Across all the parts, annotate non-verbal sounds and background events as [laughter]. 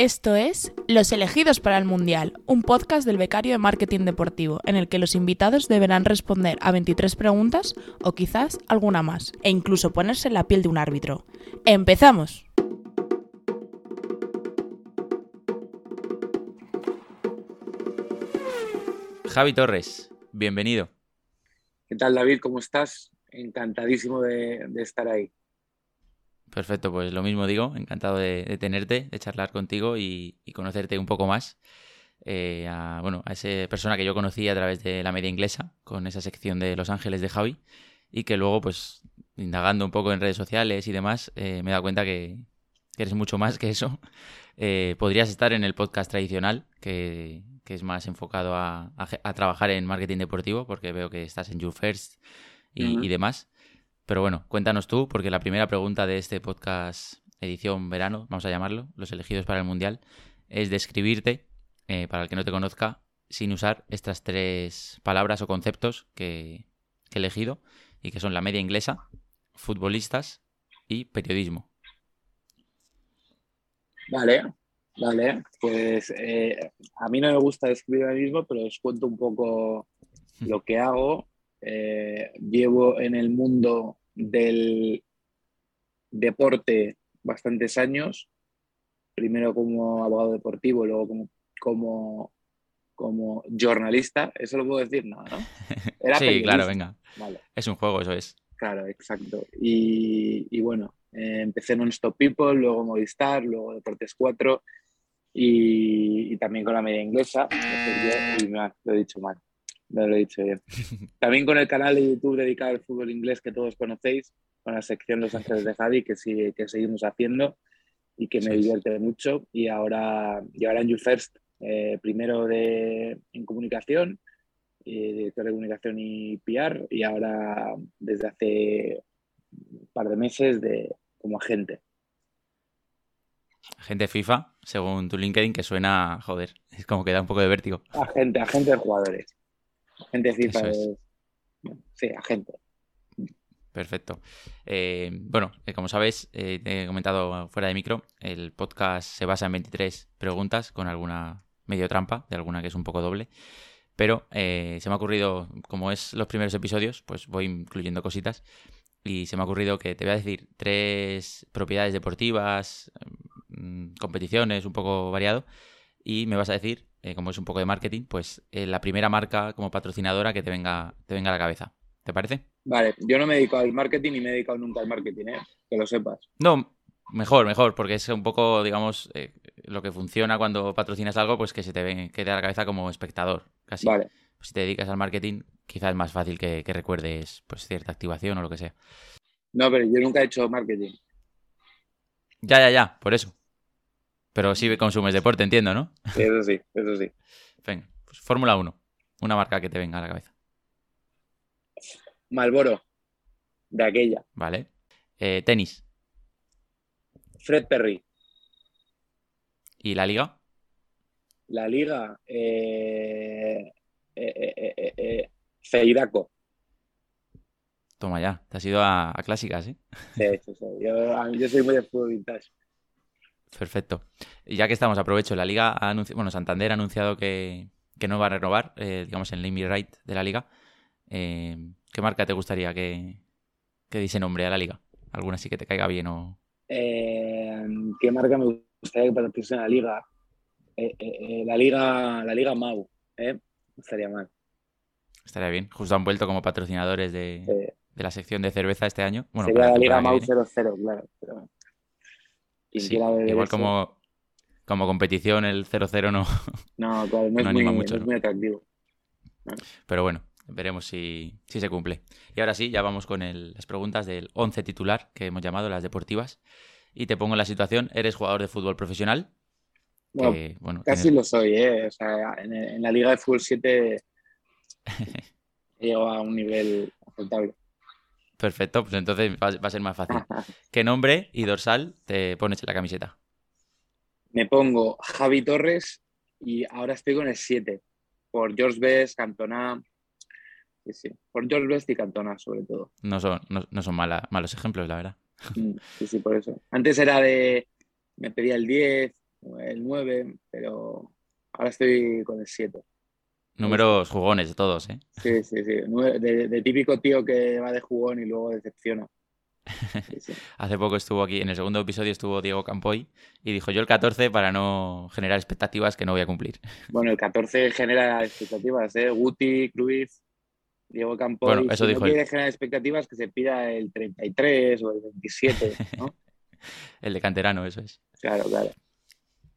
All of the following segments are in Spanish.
Esto es Los elegidos para el Mundial, un podcast del becario de marketing deportivo, en el que los invitados deberán responder a 23 preguntas o quizás alguna más, e incluso ponerse en la piel de un árbitro. ¡Empezamos! Javi Torres, bienvenido. ¿Qué tal David? ¿Cómo estás? Encantadísimo de, estar ahí. Perfecto, pues lo mismo digo, encantado de, tenerte, de charlar contigo y, conocerte un poco más. Eh, a, bueno, a esa persona que yo conocí a través de la media inglesa, con esa sección de Los Ángeles de Javi, y que luego, pues, indagando un poco en redes sociales y demás, eh, me he dado cuenta que, eres mucho más que eso. [laughs] Eh, podrías estar en el podcast tradicional, que, es más enfocado a, trabajar en marketing deportivo, porque veo que estás en You First y, y demás. Pero bueno, cuéntanos tú, porque la primera pregunta de este podcast edición verano, vamos a llamarlo, los elegidos para el Mundial, es describirte, eh, para el que no te conozca, sin usar estas tres palabras o conceptos que, he elegido y que son la media inglesa, futbolistas y periodismo. Vale, vale. Pues eh, a mí no me gusta describir ahora mismo, pero os cuento un poco [laughs] lo que hago. Eh, llevo en el mundo del deporte bastantes años, primero como abogado deportivo, luego como, como, como jornalista, eso lo puedo decir, no, ¿no? [laughs] sí, claro, venga. Es un juego, eso es. Claro, exacto. Y, bueno, eh, empecé en Stop People, luego Movistar, luego Deportes 4 y, también con la media inglesa. Y me lo he dicho mal. No lo he dicho bien. [laughs] También con el canal de YouTube dedicado al fútbol inglés que todos conocéis, con la sección Los Ángeles de Javi, que, sigue, que seguimos haciendo y que me divierte mucho. Y ahora, y ahora en You First, eh, primero de, en comunicación, eh, director de comunicación y PR, y ahora desde hace un par de meses de, como agente. Agente FIFA, según tu LinkedIn, que suena, joder, es como que da un poco de vértigo. Agente, agente de jugadores. Agente FIFA Sí, agente. Perfecto. Eh, bueno, eh, como sabes, eh, te he comentado fuera de micro, el podcast se basa en 23 preguntas con alguna medio trampa, de alguna que es un poco doble. Pero se me ha ocurrido, como es los primeros episodios, pues voy incluyendo cositas. Y se me ha ocurrido que te voy a decir tres propiedades deportivas, mm, competiciones, un poco variado. Y me vas a decir eh, como es un poco de marketing, pues eh, la primera marca como patrocinadora que te venga, te venga a la cabeza. ¿Te parece? Vale, yo no me dedico al marketing ni me he dedicado nunca al marketing, ¿eh? que lo sepas. No, mejor, mejor, porque es un poco, digamos, eh, lo que funciona cuando patrocinas algo, pues que se te quede a la cabeza como espectador, casi. Vale. Pues si te dedicas al marketing, quizás es más fácil que, que recuerdes pues cierta activación o lo que sea. No, pero yo nunca he hecho marketing. Ya, ya, ya, por eso. Pero sí consumes deporte, entiendo, ¿no? Eso sí, eso sí. [laughs] Venga, pues Fórmula 1. Una marca que te venga a la cabeza. Malboro. De aquella. Vale. Eh, tenis. Fred Perry. ¿Y la liga? La liga. Eh, eh, eh Feiraco. Toma ya, te has ido a, clásicas, ¿eh? Sí, sí, sí. Yo, yo soy muy de fútbol vintage. Perfecto. Ya que estamos, aprovecho. La liga ha anunciado, bueno, Santander ha anunciado que, no va a renovar, eh, digamos, el name right de la liga. Eh, ¿Qué marca te gustaría que, que dice nombre a la liga? ¿Alguna sí que te caiga bien o...? Eh, ¿Qué marca me gustaría que patrocine la liga? la liga? La liga Mau, ¿eh? Estaría mal. Estaría bien. Justo han vuelto como patrocinadores de, la sección de cerveza este año. Bueno, Sería la liga Mau 00, claro. Pero igual como, como competición el 0-0 no, no, claro, no, [laughs] es anima mucho. es muy atractivo. Pero bueno, veremos si, se cumple. Y ahora sí, ya vamos con las preguntas del 11 titular que hemos llamado las deportivas. Y te pongo en la situación, eres jugador de fútbol profesional. Bueno, casi lo soy, ¿eh? O sea, en, la Liga de Fútbol 7 [laughs] llego a un nivel aceptable. Perfecto, pues entonces va, a ser más fácil. [laughs] ¿Qué nombre y dorsal te pones en la camiseta? Me pongo Javi Torres y ahora estoy con el 7, por George Best, Cantona. Sí, sí, por George Best y Cantona sobre todo. No son, no, son malos ejemplos, la verdad. Mm, sí, sí, por eso. Antes era de, me pedía el 10, el 9, pero ahora estoy con el 7. Números jugones de todos, ¿eh? Sí, sí, sí. De, de, típico tío que va de jugón y luego decepciona. [laughs] Hace poco estuvo aquí, en el segundo episodio estuvo Diego Campoy y dijo yo el 14 para no generar expectativas que no voy a cumplir. [laughs] Bueno, el 14 genera expectativas, ¿eh? Guti, Cruz, Diego Campoy. Bueno, eso si dijo no quiere generar expectativas que se pida el 33 o el 27, ¿no? [laughs] el de canterano, eso es. Claro, claro.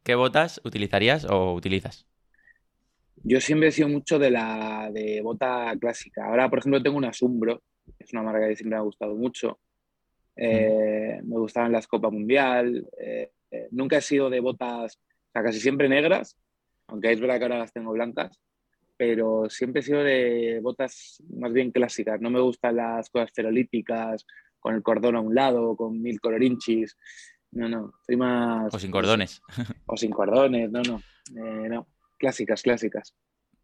¿Qué botas utilizarías o utilizas? Yo siempre he sido mucho de la de bota clásica. Ahora, por ejemplo, tengo una Sumbro, es una marca que siempre me ha gustado mucho. Eh, me gustaban las Copa Mundial. Eh, eh, nunca he sido de botas, o sea, casi siempre negras, aunque es verdad que ahora las tengo blancas, pero siempre he sido de botas más bien clásicas. No me gustan las cosas ferolíticas, con el cordón a un lado, con mil colorinchis. No, no, soy más... O sin cordones. O sin cordones, no, no. no, clásicas, clásicas.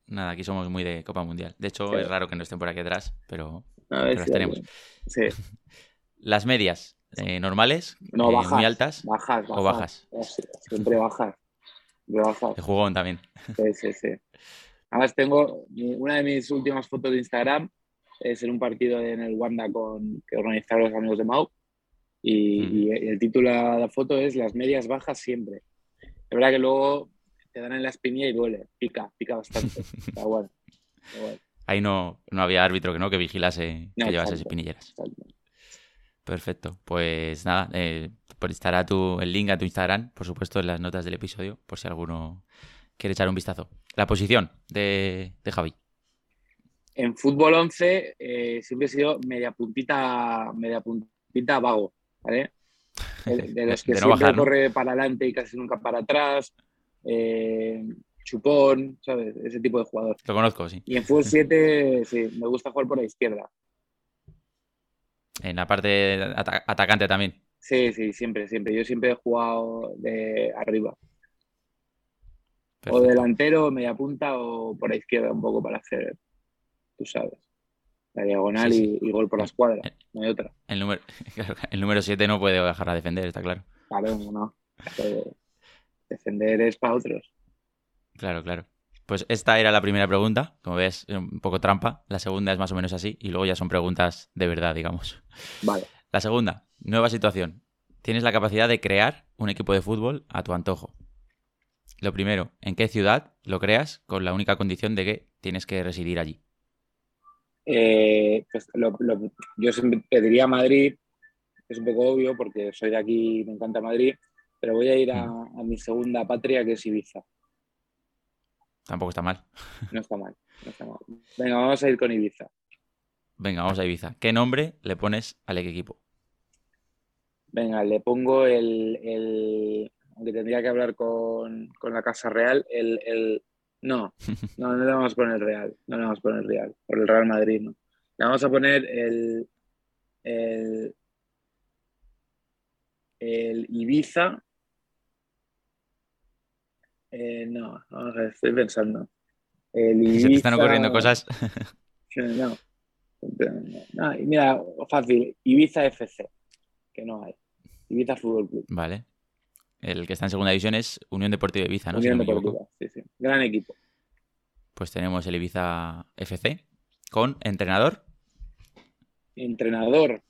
Nada, aquí somos muy de Copa Mundial. De hecho, es raro que no estén por aquí atrás, pero, las tenemos. Sí. [laughs] Las medias, eh, ¿normales? No, eh, bajas. ¿Muy altas? Bajas, bajas. ¿O bajas? Siempre bajas. Siempre bajas. De jugón también. Sí, sí, sí. Además tengo una de mis últimas fotos de Instagram es en un partido en el Wanda con, que organizaron los amigos de Mau y, y, el título de la foto es Las medias bajas siempre. Es verdad que luego te dan en la espinilla y duele, pica, pica bastante. [laughs] Está bueno. Está bueno. Ahí no, no había árbitro que no que vigilase No, que llevase espinilleras. exacto. Perfecto. Pues nada, eh, estará tu, el link a tu Instagram, por supuesto, en las notas del episodio, por si alguno quiere echar un vistazo. La posición de, de Javi. En fútbol 11 eh, siempre he sido media puntita, media puntita vago, ¿vale? [laughs] De, de los que De no siempre bajar, ¿no? corre para adelante y casi nunca para atrás. Eh, chupón, ¿sabes? Ese tipo de jugador. Lo conozco, sí. Y en fútbol 7, sí, me gusta jugar por la izquierda. En la parte atacante también. Sí, sí, siempre, siempre. Yo siempre he jugado de arriba. O delantero, media punta o por la izquierda un poco para hacer, tú sabes, la diagonal Sí, sí. Y, y gol por la escuadra. No hay otra. El número, [laughs] claro, el número 7 no puede bajar a defender, está claro. Claro, no. Pero defender es para otros. Claro, claro. Pues esta era la primera pregunta, como ves, un poco trampa. La segunda es más o menos así, y luego ya son preguntas de verdad, digamos. Vale. [laughs] La segunda, nueva situación. Tienes la capacidad de crear un equipo de fútbol a tu antojo. Lo primero, ¿en qué ciudad lo creas con la única condición de que tienes que residir allí? Eh, pues lo- lo- yo siempre pediría Madrid, es un poco obvio porque soy de aquí y me encanta Madrid, pero voy a ir a, a mi segunda patria que es Ibiza. Tampoco está mal. No está mal, no está mal. Venga, vamos a ir con Ibiza. Venga, vamos a Ibiza. ¿Qué nombre le pones al equipo? Venga, le pongo el, el- aunque tendría que hablar con, con la Casa Real, el, el- no, no, no le vamos a poner el Real, no le vamos a poner el Real, por el Real Madrid, no. Le vamos a poner el, el, el Ibiza. Eh, no, ver, estoy pensando. El [laughs] Se te están Ibiza- ocurriendo cosas. [laughs] no. No, y mira, fácil. Ibiza FC, que no hay. Ibiza Fútbol Club. Vale. El que está en segunda división es Unión Deportiva Ibiza, ¿no? Si Unión no equivoco. Deportiva, sí, sí. Gran equipo. Pues tenemos el Ibiza FC con entrenador. Entrenador.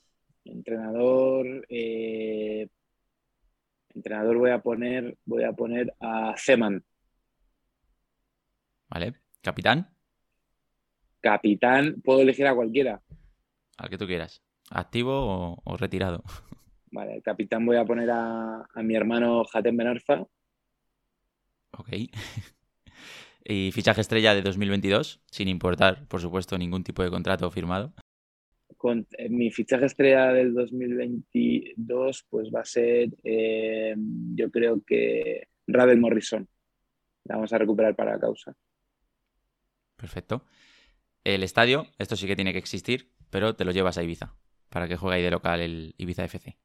Entrenador. eh, entrenador voy a poner. Voy a poner a Zeman. ¿Vale? Capitán, Capitán, puedo elegir a cualquiera. al que tú quieras. ¿Activo o, o retirado? [laughs] Vale, el capitán voy a poner a, a mi hermano Jatem Benarfa. Ok. [laughs] y fichaje estrella de 2022, sin importar, por supuesto, ningún tipo de contrato firmado. Con, eh, mi fichaje estrella del 2022 pues va a ser, eh, yo creo que Ravel Morrison. La vamos a recuperar para la causa. Perfecto. El estadio, esto sí que tiene que existir, pero te lo llevas a Ibiza, para que juegue ahí de local el Ibiza FC.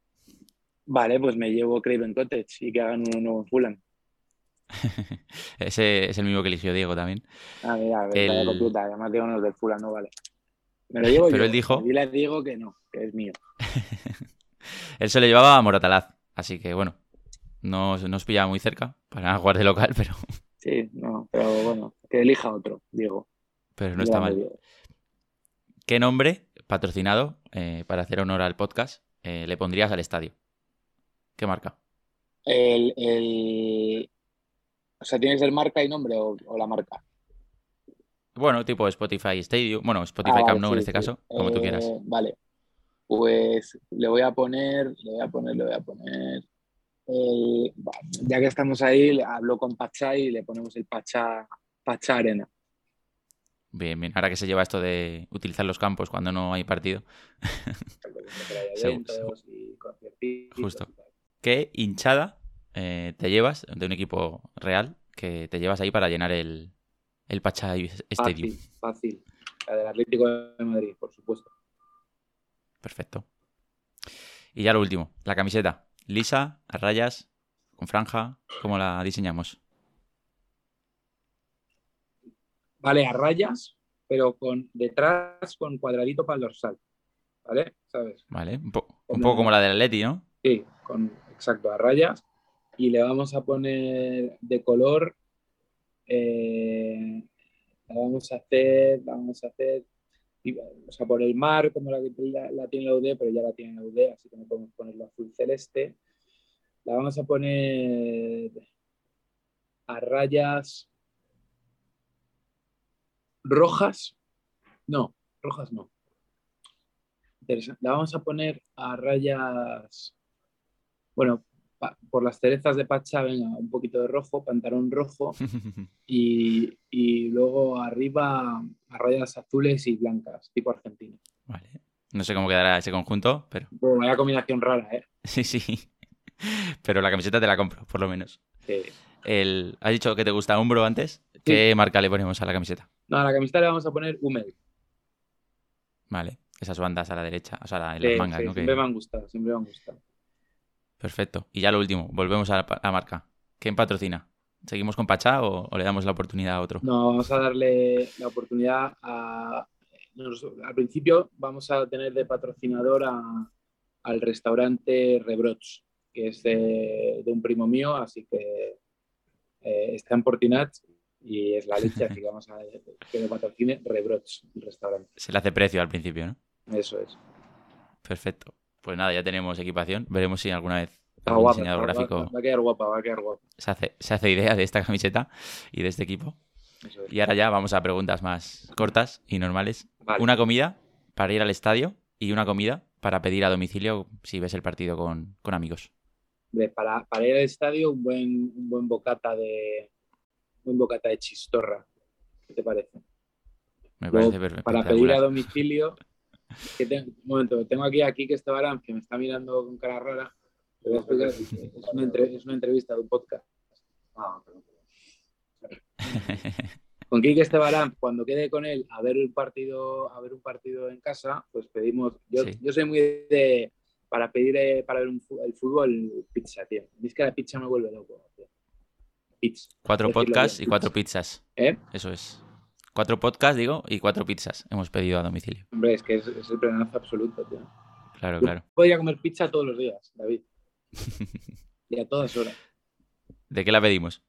Vale, pues me llevo Craven Cottage y que hagan uno nuevo en Fulham. [laughs] Ese es el mismo que eligió Diego también. Ah, mira, El- vaya completa. Además tengo unos del Fulham, no vale. Me lo llevo Pero yo. él dijo- Dile a Diego que no, que es mío. [laughs] Él se lo llevaba a Moratalaz, así que bueno, No, no os pillaba muy cerca para [laughs] jugar de local, pero, [laughs] Sí, no, pero bueno, que elija otro, Diego. pero no está mal. ¿Qué nombre patrocinado, eh, para hacer honor al podcast, eh, le pondrías al estadio? ¿Qué marca? El, el... O sea, ¿tiene que ser marca y nombre o, o la marca? Bueno, tipo Spotify Stadium, bueno, Spotify Ah, Camp Nou en este sí. caso, como tú Eh, quieras. Vale. Pues le voy a poner, le voy a poner, le voy a poner. el- va, ya que estamos ahí, hablo con Pachá y le ponemos el Pachá, Pachá Arena. Bien, bien. Ahora que se lleva esto de utilizar los campos cuando no hay partido. [laughs] Y Justo. ¿Qué hinchada eh, te llevas de un equipo real que te llevas ahí para llenar el, el Pachá Stadium? Fácil, fácil. La del Atlético de Madrid, por supuesto. Perfecto. Y ya lo último, la camiseta. Lisa, a rayas, con franja, ¿cómo la diseñamos? Vale, a rayas, pero con detrás con cuadradito para el dorsal. ¿Vale? ¿Sabes? ¿Vale? Un, po- un Como- poco como la del Atleti, ¿no? Sí, con exacto, a rayas. Y le vamos a poner de color. Eh, la vamos a hacer, la vamos a hacer. y, O sea, por el mar, como la, la, la tiene la UD, pero ya la tiene la UD, así que no podemos ponerlo azul celeste. La vamos a poner a rayas rojas. No, rojas no. Interesante. La vamos a poner a rayas. Bueno, por las cerezas de Pacha, venga, un poquito de rojo, pantalón rojo [laughs] y, y luego arriba a rayas azules y blancas, tipo argentino. vale. No sé cómo quedará ese conjunto, pero Bueno, vaya combinación rara, ¿eh? [laughs] sí, sí. Pero la camiseta te la compro, por lo menos. Sí. El... ¿Has dicho que te gusta Umbro antes? ¿Qué marca le ponemos a la camiseta? No, a la camiseta le vamos a poner Hummel. Vale. Esas bandas a la derecha, o sea, en Sí, las mangas, sí, ¿no? Que- Siempre me han gustado, siempre me han gustado. Perfecto. Y ya lo último, volvemos a la, pa- a la marca. ¿Quién patrocina? ¿Seguimos con Pachá o, o le damos la oportunidad a otro? No, vamos a darle la oportunidad a. nos- al principio vamos a tener de patrocinador a- al restaurante Rebrots, que es de, de un primo mío, así que eh, está en Portinat y es la leche, así que vamos a [laughs] que lo patrocine Rebrots, el restaurante. Se le hace precio al principio, ¿no? Eso es. Perfecto. Pues nada, ya tenemos equipación. Veremos si alguna vez Está algún guapa, diseñador va, gráfico va a quedar guapa, va a quedar guapa. se hace, se hace idea de esta camiseta y de este equipo. Es. Y ahora ya vamos a preguntas más cortas y normales. Vale. Una comida para ir al estadio y una comida para pedir a domicilio si ves el partido con, con amigos. Para, para ir al estadio, un buen, un buen bocata de un buen bocata de chistorra. ¿Qué te parece? Me Luego, parece per- para pedir a domicilio. Que te- un momento, tengo aquí a Quique Estebarán que me está mirando con cara rara. Le voy a explicar, es, una entre- es una entrevista de un podcast. [laughs] Con Quique Estebarán, cuando quede con él a ver un partido, a ver un partido en casa, pues pedimos. Yo, Sí. yo soy muy de para pedir eh, para ver un el fútbol pizza, tío. Es que la pizza me vuelve loco. tío. Pizza. Cuatro podcasts y cuatro pizzas. ¿Eh? Eso es. Cuatro podcasts, digo, y cuatro pizzas hemos pedido a domicilio. Hombre, es que es, es el planazo absoluto, tío. Claro, Yo claro. podría comer pizza todos los días, David. [laughs] Y a todas horas. ¿De qué la pedimos?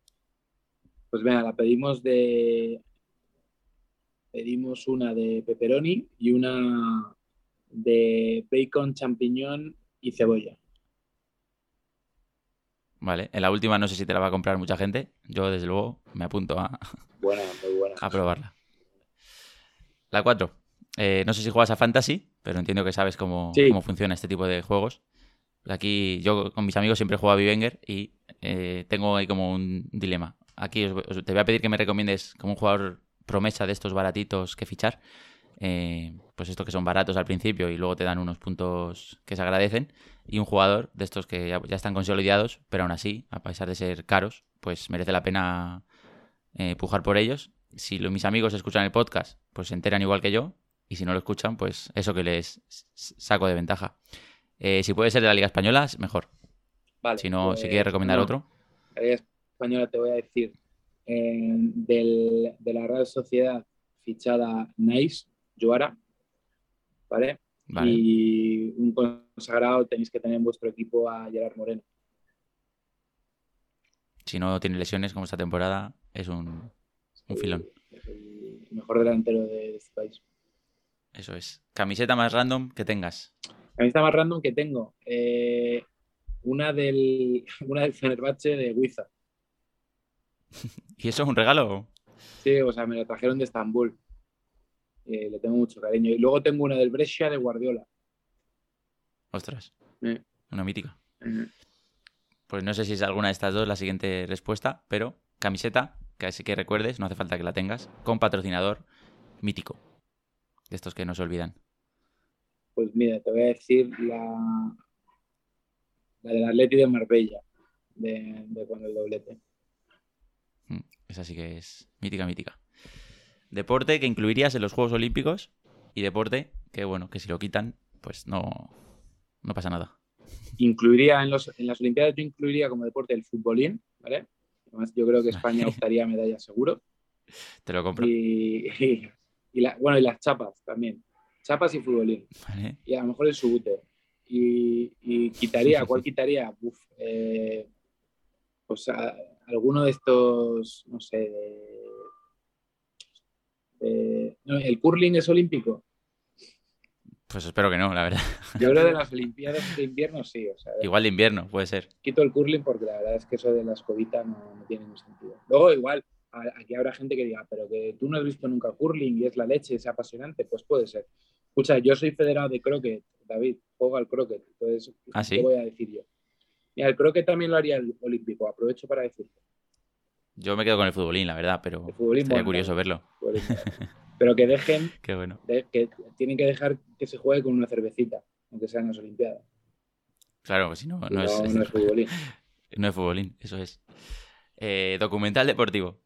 Pues venga, la pedimos de. Pedimos una de pepperoni y una de bacon, champiñón y cebolla. Vale. En la última no sé si te la va a comprar mucha gente. Yo, desde luego, me apunto a, Buena, muy buena. [laughs] a probarla. La 4. no sé si juegas a Fantasy, pero entiendo que sabes cómo, Sí. cómo funciona este tipo de juegos. Aquí yo con mis amigos siempre juego a Vivenger y eh, tengo ahí como un dilema. Aquí os- os- te voy a pedir que me recomiendes como un jugador promesa de estos baratitos que fichar. Eh, pues estos que son baratos al principio y luego te dan unos puntos que se agradecen. Y un jugador de estos que ya, ya están consolidados, pero aún así, a pesar de ser caros, pues merece la pena eh, pujar por ellos. Si lo- mis amigos escuchan el podcast, pues se enteran igual que yo. Y si no lo escuchan, pues eso que les saco de ventaja. Eh, si puede ser de la Liga Española, es mejor. Vale, Si no, si pues, quieres recomendar no, otro. La Liga Española te voy a decir. eh, del- de la Real Sociedad fichada Nice, Joara. ¿Vale? Vale. Y un consagrado tenéis que tener en vuestro equipo a Gerard Moreno. si no tiene lesiones como esta temporada, es un, un filón. Es el mejor delantero de, este país. Eso es. Camiseta más random que tengas. Camiseta más random que tengo. eh, una del, [laughs] una del Fenerbahce de Huiza. [laughs] ¿Y eso es un regalo? Sí, o sea, me la trajeron de Estambul. Eh, le tengo mucho cariño. Y luego tengo una del Brescia de Guardiola. Ostras. Eh. Una mítica. Pues no sé si es alguna de estas dos la siguiente respuesta, pero camiseta, que así que recuerdes, no hace falta que la tengas, con patrocinador mítico. De estos que no se olvidan. Pues mira, te voy a decir la, la del Atleti de Marbella, de, de cuando el doblete. Mm, Esa sí que es mítica, mítica. Deporte que incluirías en los Juegos Olímpicos y deporte que, bueno, que si lo quitan, pues no, no pasa nada. Incluiría en, los, en las Olimpiadas, yo incluiría como deporte el futbolín, ¿vale? Además, yo creo que [laughs] España optaría a medalla seguro. Te lo compro. Y, y- y la- bueno, y las chapas también. Chapas y futbolín. ¿vale? Y a lo mejor el subute. Y, y quitaría, ¿cuál quitaría? Uf, eh, pues a- alguno de estos, no sé, de- de- no, el curling es olímpico. Pues espero que no, la verdad. [laughs] Yo creo de las [laughs] Olimpiadas de invierno sí, o sea, Igual de invierno, puede ser. quito el curling porque la verdad es que eso de la escobita no, no tiene ningún sentido. Luego igual, aquí habrá gente que diga, pero que tú no has visto nunca curling y es la leche, es apasionante, pues puede ser. Escucha, yo soy federado de croquet, David, juego al croquet, entonces, ¿Ah, sí? ¿qué voy a decir yo? Mira, el croquet también lo haría el olímpico, aprovecho para decirte. Yo me quedo con el futbolín, la verdad, pero El futbolín, estaría bueno, curioso verlo. [laughs] Pero que dejen, Qué bueno. de- que tienen que dejar que se juegue con una cervecita, aunque sean las Olimpiadas. Claro, pues si no, No, no, es, no es futbolín. [laughs] no es futbolín, eso es. Eh, documental deportivo.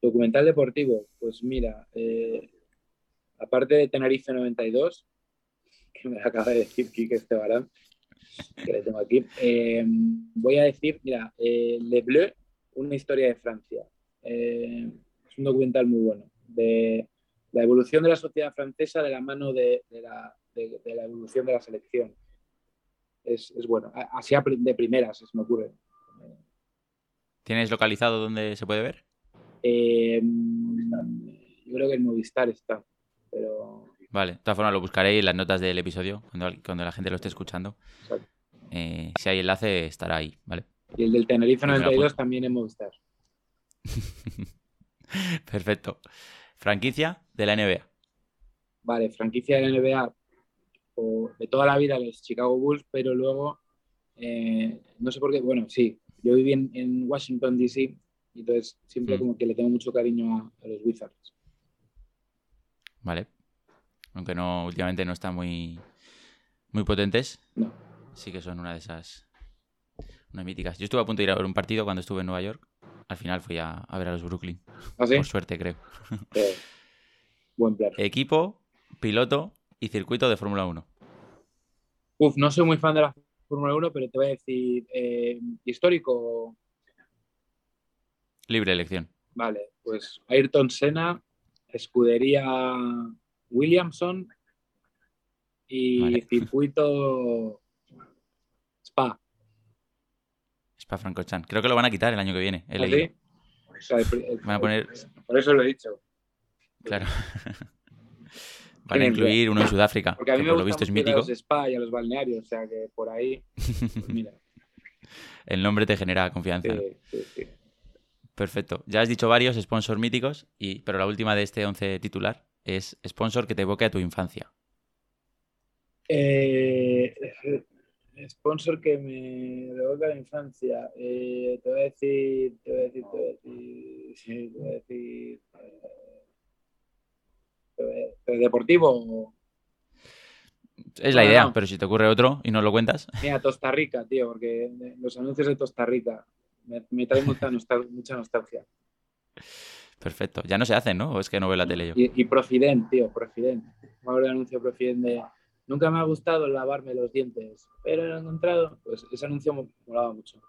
Documental deportivo, pues mira, eh, aparte de Tenerife 92, [laughs] que me acaba de decir Quique Estebarán, que le tengo aquí, eh, voy a decir, mira, Le Bleu, una historia de Francia. Es un documental muy bueno, de la evolución de la sociedad francesa de la mano de, de la, de- de la evolución de la selección. Es, es bueno, así de primeras se me ocurre. ¿Tienes localizado dónde se puede ver? Eh, yo creo que el Movistar está, pero Vale, de todas formas lo buscaré en las notas del episodio, cuando, cuando la gente lo esté escuchando. Eh, si hay enlace, estará ahí, ¿vale? Y el del Tenerife Y me la 92 apunto. también en Movistar. [laughs] Perfecto. Franquicia de la NBA. Vale, franquicia de la NBA o de toda la vida los Chicago Bulls, pero luego eh, no sé por qué, bueno, sí, yo viví en, en Washington DC y entonces siempre Mm. como que le tengo mucho cariño a, a los Wizards. Vale. Aunque no, últimamente no están muy, muy potentes. No. Sí que son una de esas. Unas míticas. Yo estuve a punto de ir a ver un partido cuando estuve en Nueva York. Al final fui a, a ver a los Brooklyn. ¿Así? Por suerte, creo. Eh, [laughs] buen plan. Equipo, piloto y circuito de Fórmula 1. Uf, no soy muy fan de la Fórmula 1, pero te voy a decir eh, histórico. Libre elección. Vale, pues Ayrton Senna, escudería Williamson y Vale. circuito Spa. Spa Francorchamps. Creo que lo van a quitar el año que viene. He ¿Así? leído. O sea, el pri- el- Van a poner- Por eso lo he dicho. Claro. [laughs] Van a incluir uno en Sudáfrica. Porque a mí que me por lo visto es ir a mítico. los spa y a los balnearios, o sea que por ahí, pues mira. [laughs] El nombre te genera confianza. ¿no? sí, sí, sí. Perfecto. Ya has dicho varios sponsors míticos, y, pero la última de este 11 titular es sponsor que te evoque a tu infancia. Eh, sponsor que me revoca la infancia. Eh, te voy a decir, te voy a decir, te voy a decir, sí, te voy a decir. eh, te voy a- pero deportivo. Es la No, idea, no. pero si te ocurre otro y no lo cuentas, [laughs] Mira, Costa Rica, tío, porque los anuncios de Costa Rica me, me traen mucha, nostal- mucha nostalgia. perfecto. Ya no se hacen, ¿no? O es que no veo la tele yo. Y, y Profident, tío, Profident. Me del anuncio de Profident de nunca me ha gustado lavarme los dientes, pero lo he encontrado. Pues ese anuncio me molaba mucho.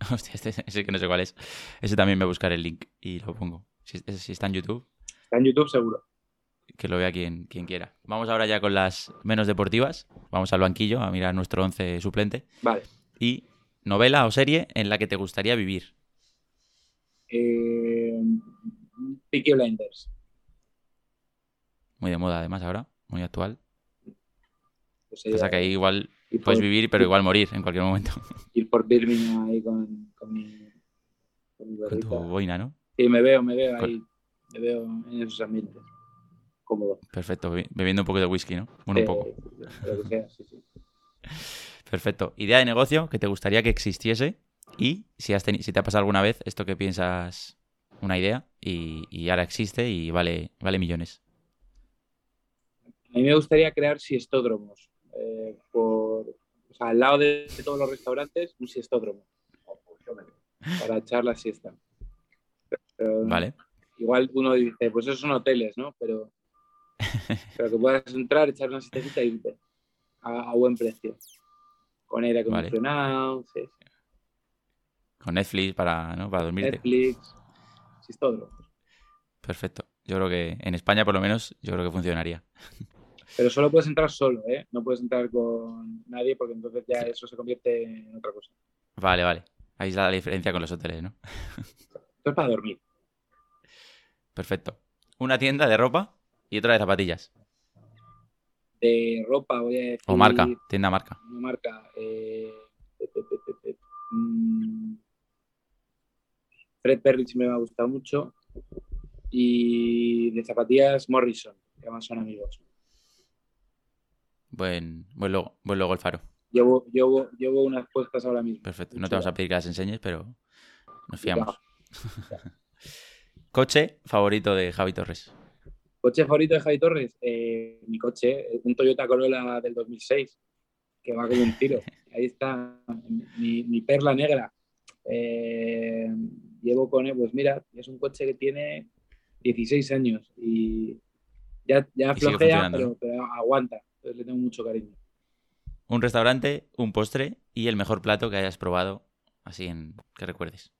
[laughs] Hostia, este ese que no sé cuál es. Ese también me buscaré el link y lo pongo. Si está en YouTube, Está en YouTube seguro. Que lo vea quien, quien quiera. Vamos ahora ya con las menos deportivas. Vamos al banquillo a mirar nuestro 11 suplente. Vale. Y novela o serie en la que te gustaría vivir. Eh, Peaky Blinders. Muy de moda, además, ahora. Muy actual. Pues O sea sería que ahí igual puedes por- vivir, pero igual morir en cualquier momento. [laughs] Ir por Birmingham ahí con, con mi, con mi Con tu boina, ¿no? Sí, me veo, me veo Con- ahí. Me veo en esos ambientes. Cómodo. Perfecto. bebi- Bebiendo un poco de whisky, ¿no? Bueno, un Eh, poco. Lo que sea, sí, sí. [laughs] Perfecto. Idea de negocio que te gustaría que existiese y si, has si te ha pasado alguna vez esto que piensas una idea y, y ahora existe y vale, vale millones. A mí me gustaría crear siestódromos. eh, por, o sea, al lado de todos los restaurantes, un siestódromo. Para echar la siesta. Pero Vale. Igual uno dice, pues esos son hoteles, ¿no? Pero, pero que puedas entrar, echar una siestecita y irte a, a buen precio. Con aire Vale. acondicionado, sí, sí. Con Netflix para, ¿no? para dormirte. Netflix, siestódromos. Perfecto. Yo creo que en España, por lo menos, yo creo que funcionaría. Pero solo puedes entrar solo, ¿eh? No puedes entrar con nadie porque entonces ya eso se convierte en otra cosa. Vale, vale. Ahí está la diferencia con los hoteles, ¿no? Esto es para dormir. Perfecto. Una tienda de ropa y otra de zapatillas. De ropa, voy a decir. O marca, tienda marca. Una marca. eh, mm, Fred Perrich me ha gustado mucho. Y de zapatillas Morrison, que además son amigos. Buen, buen logo, buen logo el faro. Llevo, llevo, llevo unas puestas ahora mismo. Perfecto. No te vamos a pedir que las enseñes, pero nos fiamos. [laughs] Coche favorito de Javi Torres. Coche favorito de Javi Torres, eh, mi coche, un Toyota Corolla del 2006, que va como un tiro. Ahí está mi, mi perla negra. Eh, llevo con él, pues mira, es un coche que tiene 16 años y ya, ya Y flojea, pero, pero aguanta. Entonces le tengo mucho cariño. Un restaurante, un postre y el mejor plato que hayas probado, así en que recuerdes.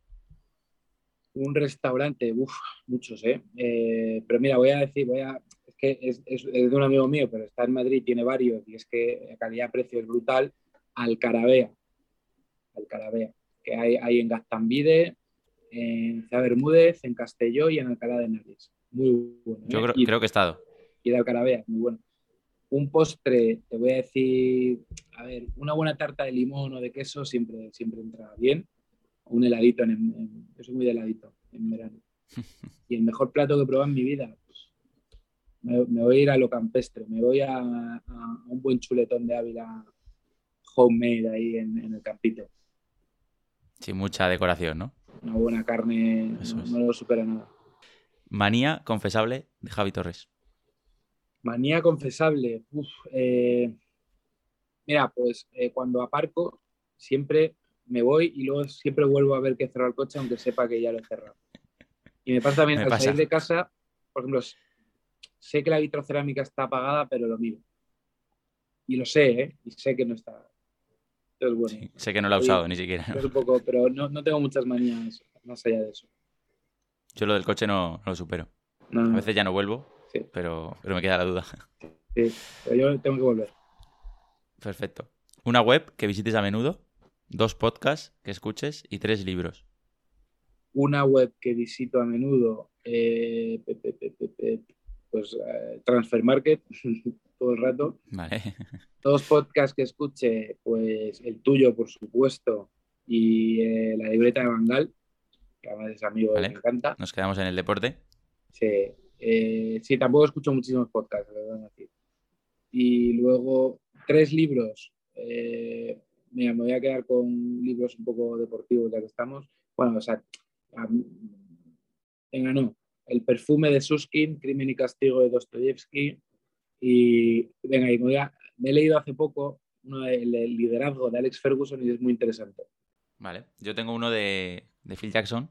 Un restaurante, uff, muchos, ¿eh? Eh, Pero mira, voy a decir, voy a. Es que es, es- es de un amigo mío, pero está en Madrid, tiene varios, y es que la calidad-precio es brutal. Alcarabea. Alcarabea. Que hay, hay en Gaztambide, en Ciudad Bermúdez, en Castelló y en Alcalá de Henares. Muy bueno. ¿eh? Yo creo, y, creo que he estado. y de Alcarabea, muy bueno. Un postre, te voy a decir, a ver, una buena tarta de limón o de queso siempre, siempre entra bien. Un heladito, en, en- yo soy muy de heladito en verano. [laughs] Y el mejor plato que he probado en mi vida, pues, me, me voy a ir a lo campestre, me voy a, a un buen chuletón de Ávila homemade ahí en, en el campito. Sin mucha decoración, ¿no? Una buena carne, Eso no, es. no lo supera nada. Manía confesable de Javi Torres. Manía confesable. Uf, eh, mira, pues eh, cuando aparco siempre me voy y luego siempre vuelvo a ver que he cerrado el coche aunque sepa que ya lo he cerrado. Y me pasa también Me al pasa. salir de casa, por ejemplo, sé que la vitrocerámica está apagada, pero lo miro. Y lo sé, ¿eh? Y sé que no está. Entonces, bueno, Sí, sé que no ha Oye, usado ni siquiera. un poco, pero no, no tengo muchas manías más allá de eso. Yo lo del coche no, no lo supero. A veces ya no vuelvo, Sí. pero, pero me queda la duda. sí, pero yo tengo que volver. Perfecto. Una web que visites a menudo, dos podcasts que escuches y tres libros. una web que visito a menudo, eh, pe- pe- pe- pe- pe- pues eh, Transfer Market, [laughs] todo el rato. Vale. [laughs] Dos podcasts que escuche, pues el tuyo, por supuesto, y eh, la libreta de Bangal, que además es amigo Vale. me encanta. Nos quedamos en el deporte. Sí, eh, sí, tampoco escucho muchísimos podcasts, la verdad, decir. Y luego, tres libros. Eh, mira, me voy a quedar con libros un poco deportivos ya que estamos. Bueno, o sea, venga, no. El perfume de Suskin, Crimen y Castigo de Dostoyevsky. Y venga, y me, voy a- me he leído hace poco uno del del liderazgo de Alex Ferguson y es muy interesante. Vale. Yo tengo uno de, de Phil Jackson,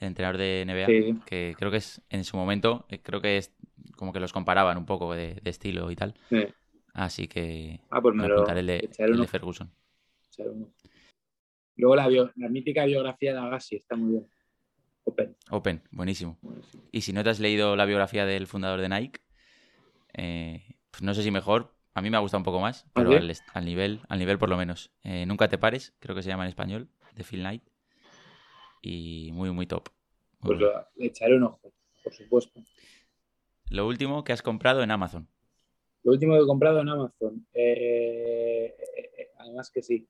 entrenador de NBA, Sí. que creo que es, en su momento, eh, creo que es como que los comparaban un poco de, de estilo y tal. Sí. Así que Ah, pues me me lo apuntaré el de, el de. Ferguson. Echar uno. Luego la, bio- la mítica biografía de Agassi está muy bien. Open. Open, buenísimo. Buenísimo. Y si no te has leído la biografía del fundador de Nike, eh, pues no sé si mejor, a mí me ha gustado un poco más, pero ¿sí? al, nivel, al nivel por lo menos. Eh, Nunca te pares, creo que se llama en español, de Phil Knight. Y muy, muy top. pues lo, le echaré un ojo, por supuesto. Lo último que has comprado en Amazon. Lo último que he comprado en Amazon. eh, eh, además que sí.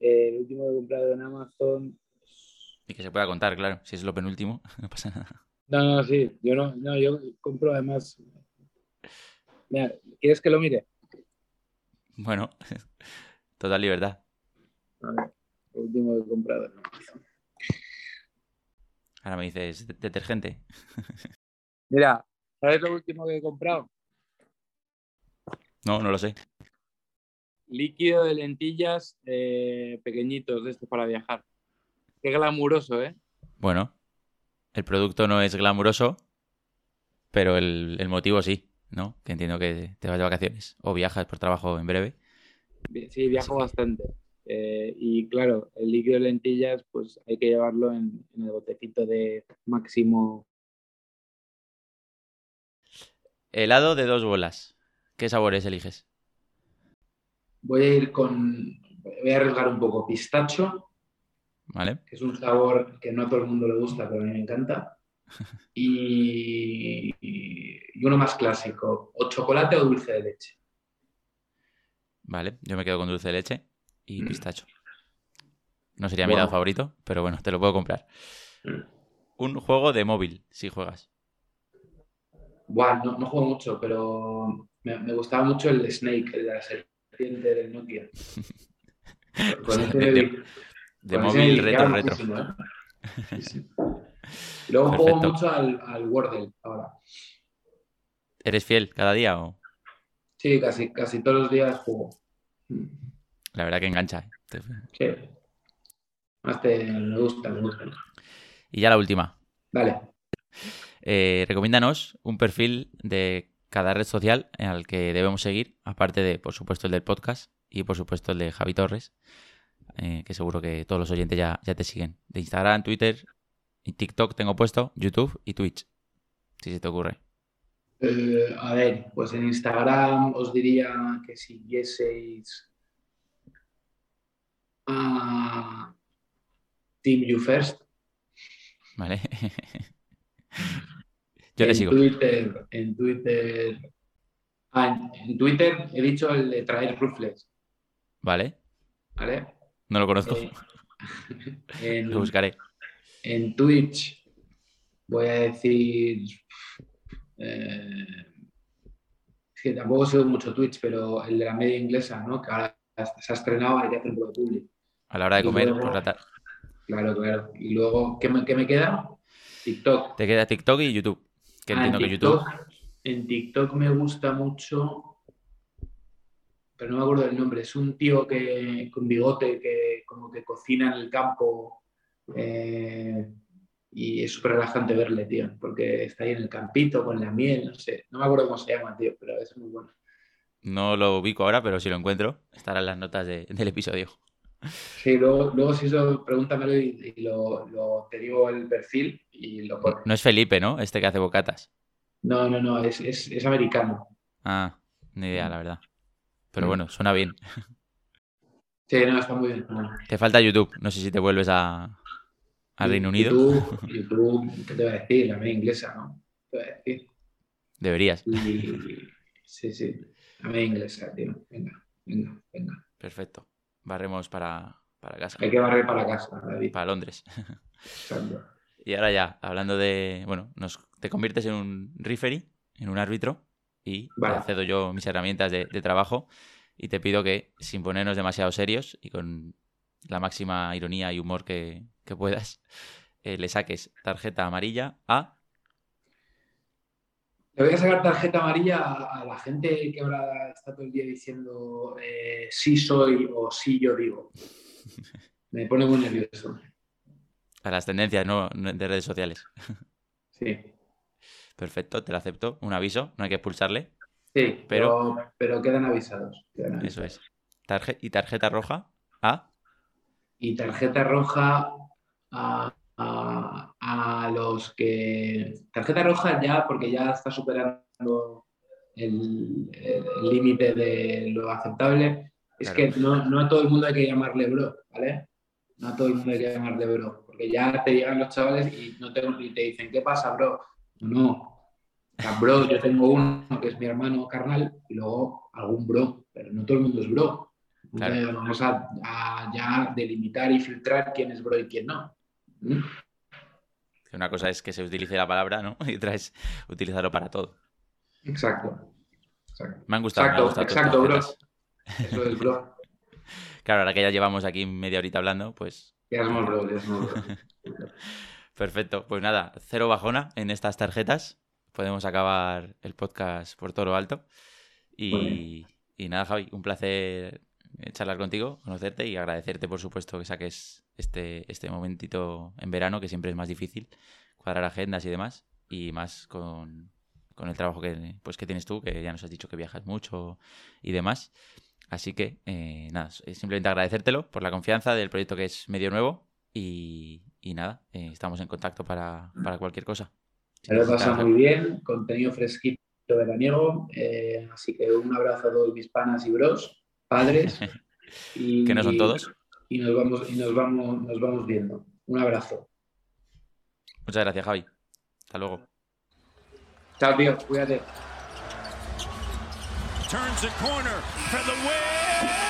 Eh, el último que he comprado en Amazon. Y que se pueda contar, claro. Si es lo penúltimo, [laughs] no pasa nada. No, no, sí. Yo no, no, yo compro además. Mira, ¿quieres que lo mire? Bueno, [laughs] total libertad. A ver, lo último que he comprado en Amazon. Ahora me dices, "¿De- detergente. [laughs] Mira, ¿sabes lo último que he comprado? No, no lo sé. Líquido de lentillas eh, pequeñitos de estos para viajar. Qué glamuroso, ¿eh? Bueno, el producto no es glamuroso, pero el, el motivo sí, ¿no? Que entiendo que te vas de vacaciones o viajas por trabajo en breve. Sí, viajo bastante. Eh, y claro, el líquido de lentillas, pues hay que llevarlo en, en el botecito de máximo. Helado de dos bolas. ¿Qué sabores eliges? Voy a ir con. Voy a arriesgar un poco. Pistacho, ¿Vale? que es un sabor que no a todo el mundo le gusta, pero a mí me encanta. [laughs] Y, y uno más clásico, o chocolate o dulce de leche. Vale, yo me quedo con dulce de leche y Mm. pistacho. No sería mi Wow. lado favorito, pero bueno, te lo puedo comprar. Un juego de móvil, si juegas. Buah, no, no juego mucho, pero me, me gustaba mucho el Snake, el de la del Nokia. [laughs] Con ese De- móvil retro retro. muchísimo, ¿eh? Sí, sí. Y [laughs] luego juego mucho al, al Wordle ahora. ¿Eres fiel cada día o...? Sí, casi, casi todos los días juego. La verdad que engancha. ¿eh? Sí. Más te, me gusta, me gusta. Y ya la última. Vale. Eh, recomiéndanos un perfil de cada red social al que debemos seguir, aparte de, por supuesto, el del podcast y, por supuesto, el de Javi Torres, eh, que seguro que todos los oyentes ya, ya te siguen. De Instagram, Twitter y TikTok tengo puesto, YouTube y Twitch, si se te ocurre. Eh, a ver, pues en Instagram os diría que siguieseis a Team You First. ¿Vale? [laughs] Yo le en sigo. Twitter, en Twitter. Ah, en, en Twitter he dicho el de traer rufles, ¿Vale? ¿vale? No lo conozco. Eh, [laughs] en, Lo buscaré. en Twitch voy a decir. eh, es que tampoco sigo mucho Twitch, pero el de la media inglesa, ¿no? Que ahora se ha estrenado, hay que hacer pro public. A la hora de y comer luego- por la tarde. Claro, claro. Y luego, ¿qué me, qué me queda? TikTok. Te queda TikTok y YouTube. Que Ah, entiendo en que YouTube. TikTok, En TikTok me gusta mucho, pero no me acuerdo del nombre. Es un tío que con bigote que como que cocina en el campo eh, y es súper relajante verle, tío, porque está ahí en el campito con la miel, no sé. No me acuerdo cómo se llama, tío, pero es muy bueno. No lo ubico ahora, pero si lo encuentro, estará en las notas de- del episodio. Sí, luego, luego si eso, pregúntamelo y, y lo, lo- te digo el perfil y lo pones. No es Felipe, ¿no? Este que hace bocatas. No, no, no, es, es, es americano. Ah, ni idea, la verdad. Pero Mm. bueno, suena bien. Sí, no, está muy bien. Te falta YouTube. No sé si te vuelves a, a Reino Unido. YouTube, [laughs] YouTube, ¿qué te voy a decir? La media inglesa, ¿no? Te voy a decir. Deberías. Y, sí, sí, la media inglesa, tío. Venga, venga, venga. Perfecto. Barremos para, para casa. Hay que barrer para casa, David. Para Londres. [laughs] Exacto. Y ahora ya, hablando de. Bueno, nos, te conviertes en un referee, en un árbitro, y Vale. te cedo yo mis herramientas de, de trabajo. Y te pido que, sin ponernos demasiado serios y con la máxima ironía y humor que, que puedas, eh, le saques tarjeta amarilla a. Le voy a sacar tarjeta amarilla a, a la gente que ahora está todo el día diciendo eh, sí soy o sí yo digo. [laughs] Me pone muy nervioso. a las tendencias ¿no? de redes sociales. Sí, Perfecto, te lo acepto. Un aviso, no hay que expulsarle. sí, Pero- pero, pero quedan avisados. quedan Eso es. Tarje- y tarjeta roja a. y tarjeta roja a, a- a los que. Tarjeta roja ya, porque ya está superando el límite de lo aceptable. Es Claro. que no, no a todo el mundo hay que llamarle bro, ¿vale? No a todo el mundo hay que llamarle bro, porque ya te llegan los chavales y, no te, y te dicen, ¿qué pasa, bro? No, bro, yo tengo uno que es mi hermano carnal y luego algún bro, pero no todo el mundo es bro. Vamos a, ya delimitar y filtrar quién es bro y quién no. ¿Mm? Una cosa es que se utilice la palabra, ¿no? [laughs] Y otra es utilizarlo para todo. Exacto. Me han gustado. Exacto, exacto bro. Eso es bro. [laughs] claro, ahora que ya llevamos aquí media horita hablando, pues. Ya somos bro, ya somos bro. [laughs] Perfecto. Pues nada, cero bajona en estas tarjetas. Podemos acabar el podcast por todo lo alto. Y, y nada, Javi, un placer charlar contigo, conocerte y agradecerte, por supuesto, que saques este, este momentito en verano, que siempre es más difícil cuadrar agendas y demás, y más con, con el trabajo que, pues, que tienes tú, que ya nos has dicho que viajas mucho y demás. Así que, eh, nada, simplemente agradecértelo por la confianza del proyecto que es medio nuevo y, y nada, eh, estamos en contacto para, para cualquier cosa. Se lo pasa muy bien, contenido fresquito veraniego, eh, así que un abrazo a todos mis panas y bros padres. Y, [laughs] que no son todos. Y nos vamos, y nos vamos, nos vamos viendo. Un abrazo. Muchas gracias, Javi. Hasta luego. Chao, tío. Cuídate. Turns the corner for the win.